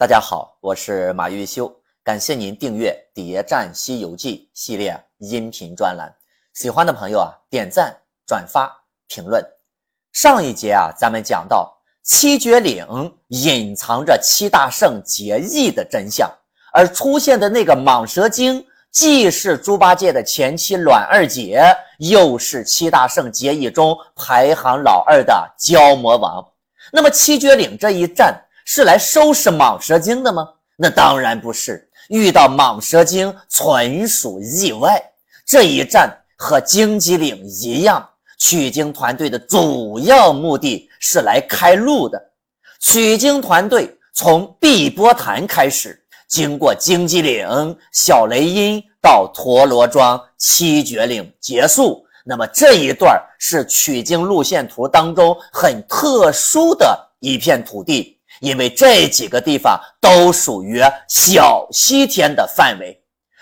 大家好，我是马玉修，感谢您订阅《谍战西游记》系列音频专栏。喜欢的朋友啊，点赞、转发、评论。上一节啊，咱们讲到七绝岭隐藏着七大圣结义的真相，而出现的那个蟒蛇精，既是猪八戒的前妻阮二姐，又是七大圣结义中排行老二的蛟魔王。那么七绝岭这一战。是来收拾蟒蛇精的吗？那当然不是，遇到蟒蛇精纯属意外。这一战和荆棘岭一样，取经团队的主要目的是来开路的。取经团队从碧波潭开始，经过荆棘岭、小雷音到陀螺庄、七绝岭结束。那么这一段是取经路线图当中很特殊的一片土地。因为这几个地方都属于小西天的范围，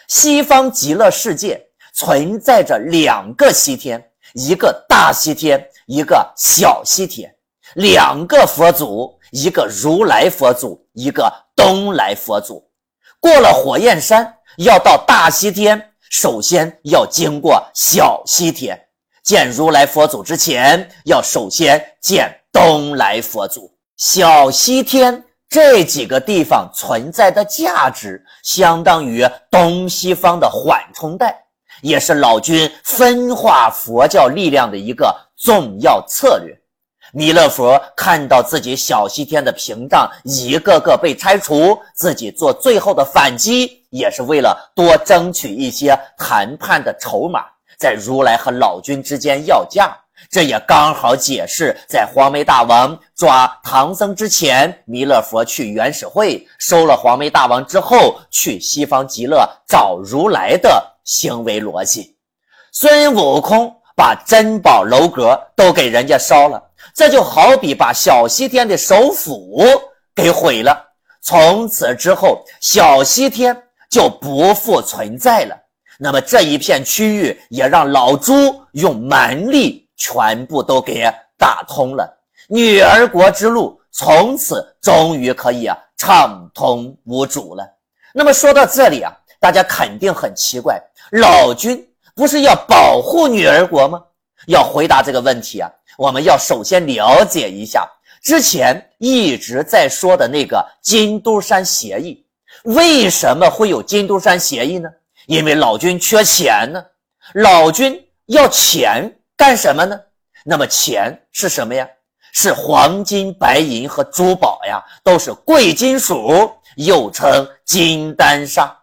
西方极乐世界存在着两个西天，一个大西天，一个小西天，两个佛祖，一个如来佛祖，一个东来佛祖。过了火焰山，要到大西天，首先要经过小西天，见如来佛祖之前，要首先见东来佛祖。小西天这几个地方存在的价值，相当于东西方的缓冲带，也是老君分化佛教力量的一个重要策略。弥勒佛看到自己小西天的屏障一个个被拆除，自己做最后的反击，也是为了多争取一些谈判的筹码，在如来和老君之间要价。这也刚好解释，在黄眉大王抓唐僧之前，弥勒佛去原始会收了黄眉大王之后，去西方极乐找如来的行为逻辑。孙悟空把珍宝楼阁都给人家烧了，这就好比把小西天的首府给毁了。从此之后，小西天就不复存在了。那么这一片区域也让老朱用蛮力。全部都给打通了，女儿国之路从此终于可以啊畅通无阻了。那么说到这里啊，大家肯定很奇怪，老君不是要保护女儿国吗？要回答这个问题啊，我们要首先了解一下之前一直在说的那个金都山协议。为什么会有金都山协议呢？因为老君缺钱呢，老君要钱。干什么呢？那么钱是什么呀？是黄金、白银和珠宝呀，都是贵金属，又称金丹砂。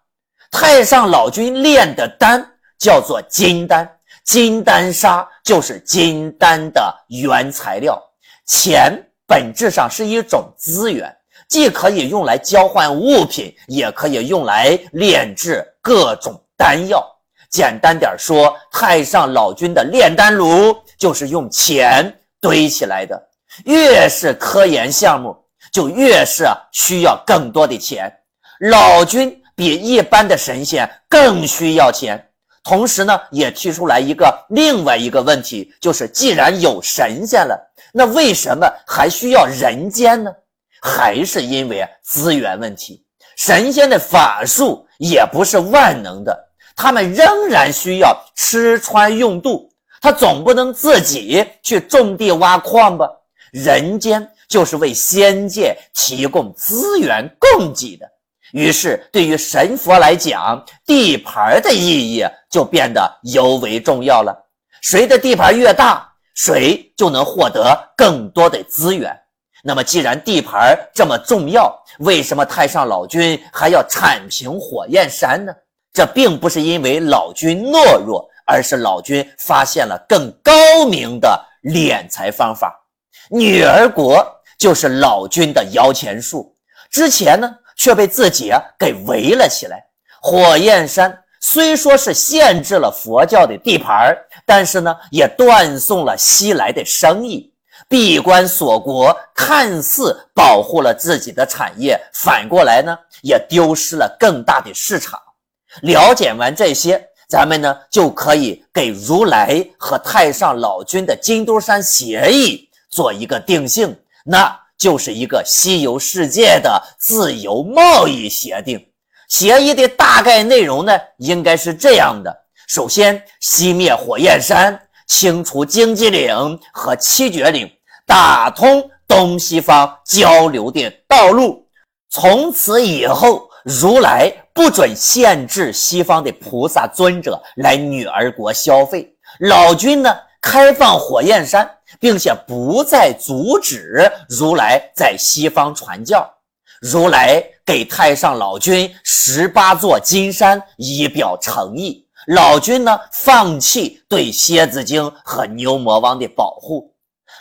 太上老君炼的丹叫做金丹，金丹砂就是金丹的原材料。钱本质上是一种资源，既可以用来交换物品，也可以用来炼制各种丹药。简单点说，太上老君的炼丹炉就是用钱堆起来的。越是科研项目，就越是需要更多的钱。老君比一般的神仙更需要钱。同时呢，也提出来一个另外一个问题，就是既然有神仙了，那为什么还需要人间呢？还是因为资源问题。神仙的法术也不是万能的。他们仍然需要吃穿用度，他总不能自己去种地挖矿吧？人间就是为仙界提供资源供给的，于是对于神佛来讲，地盘的意义就变得尤为重要了。谁的地盘越大，谁就能获得更多的资源。那么，既然地盘这么重要，为什么太上老君还要铲平火焰山呢？这并不是因为老君懦弱，而是老君发现了更高明的敛财方法。女儿国就是老君的摇钱树，之前呢却被自己给围了起来。火焰山虽说是限制了佛教的地盘但是呢也断送了西来的生意。闭关锁国，看似保护了自己的产业，反过来呢也丢失了更大的市场。了解完这些，咱们呢就可以给如来和太上老君的金都山协议做一个定性，那就是一个西游世界的自由贸易协定。协议的大概内容呢，应该是这样的：首先，熄灭火焰山，清除荆棘岭和七绝岭，打通东西方交流的道路。从此以后，如来不准限制西方的菩萨尊者来女儿国消费。老君呢，开放火焰山，并且不再阻止如来在西方传教。如来给太上老君十八座金山，以表诚意。老君呢，放弃对蝎子精和牛魔王的保护。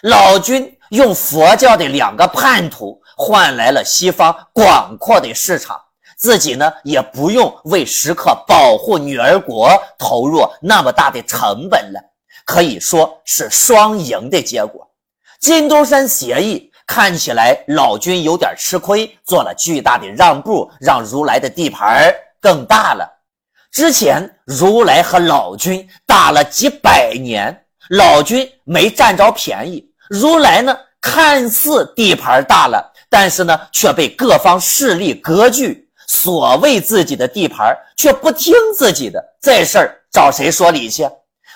老君用佛教的两个叛徒换来了西方广阔的市场，自己呢也不用为时刻保护女儿国投入那么大的成本了。可以说是双赢的结果。金兜山协议。看起来老君有点吃亏，做了巨大的让步，让如来的地盘更大了。之前如来和老君打了几百年，老君没占着便宜，如来呢看似地盘大了，但是呢却被各方势力割据，所谓自己的地盘却不听自己的，这事儿找谁说理去？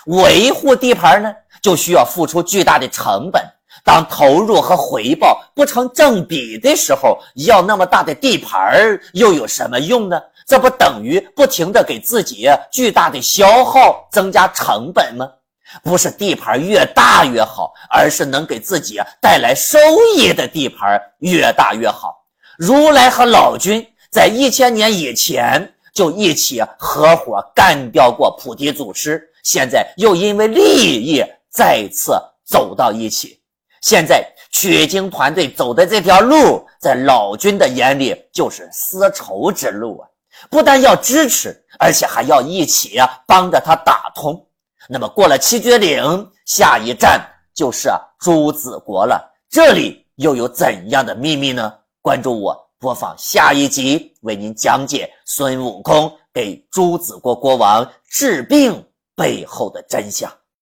维护地盘呢，就需要付出巨大的成本。当投入和回报不成正比的时候，要那么大的地盘儿又有什么用呢？这不等于不停的给自己巨大的消耗、增加成本吗？不是地盘越大越好，而是能给自己带来收益的地盘越大越好。如来和老君在一千年以前就一起合伙干掉过菩提祖师，现在又因为利益再次走到一起。现在取经团队走的这条路，在老君的眼里就是丝绸之路啊！不但要支持，而且还要一起帮着他打通。那么过了七绝岭，下一站就是朱子国了。这里又有怎样的秘密呢？关注我，播放下一集，为您讲解孙悟空给朱子国国王治病背后的真相。